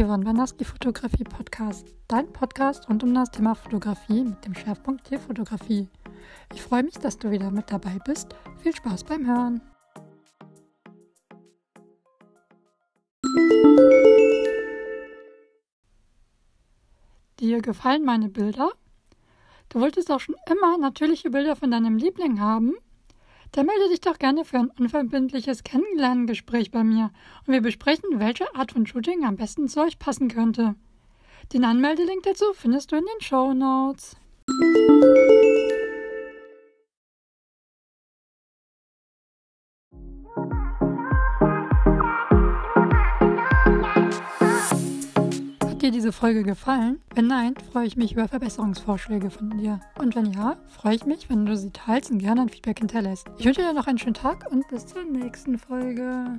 hören Wanaski Fotografie Podcast, dein Podcast rund um das Thema Fotografie mit dem Schwerpunkt Tierfotografie. Ich freue mich, dass du wieder mit dabei bist. Viel Spaß beim Hören. Dir gefallen meine Bilder? Du wolltest auch schon immer natürliche Bilder von deinem Liebling haben? Dann melde dich doch gerne für ein unverbindliches Kennenlerngespräch bei mir und wir besprechen, welche Art von Shooting am besten zu euch passen könnte. Den Anmeldelink dazu findest du in den Show Notes. Dir diese Folge gefallen? Wenn nein, freue ich mich über Verbesserungsvorschläge von dir. Und wenn ja, freue ich mich, wenn du sie teilst und gerne ein Feedback hinterlässt. Ich wünsche dir noch einen schönen Tag und bis zur nächsten Folge.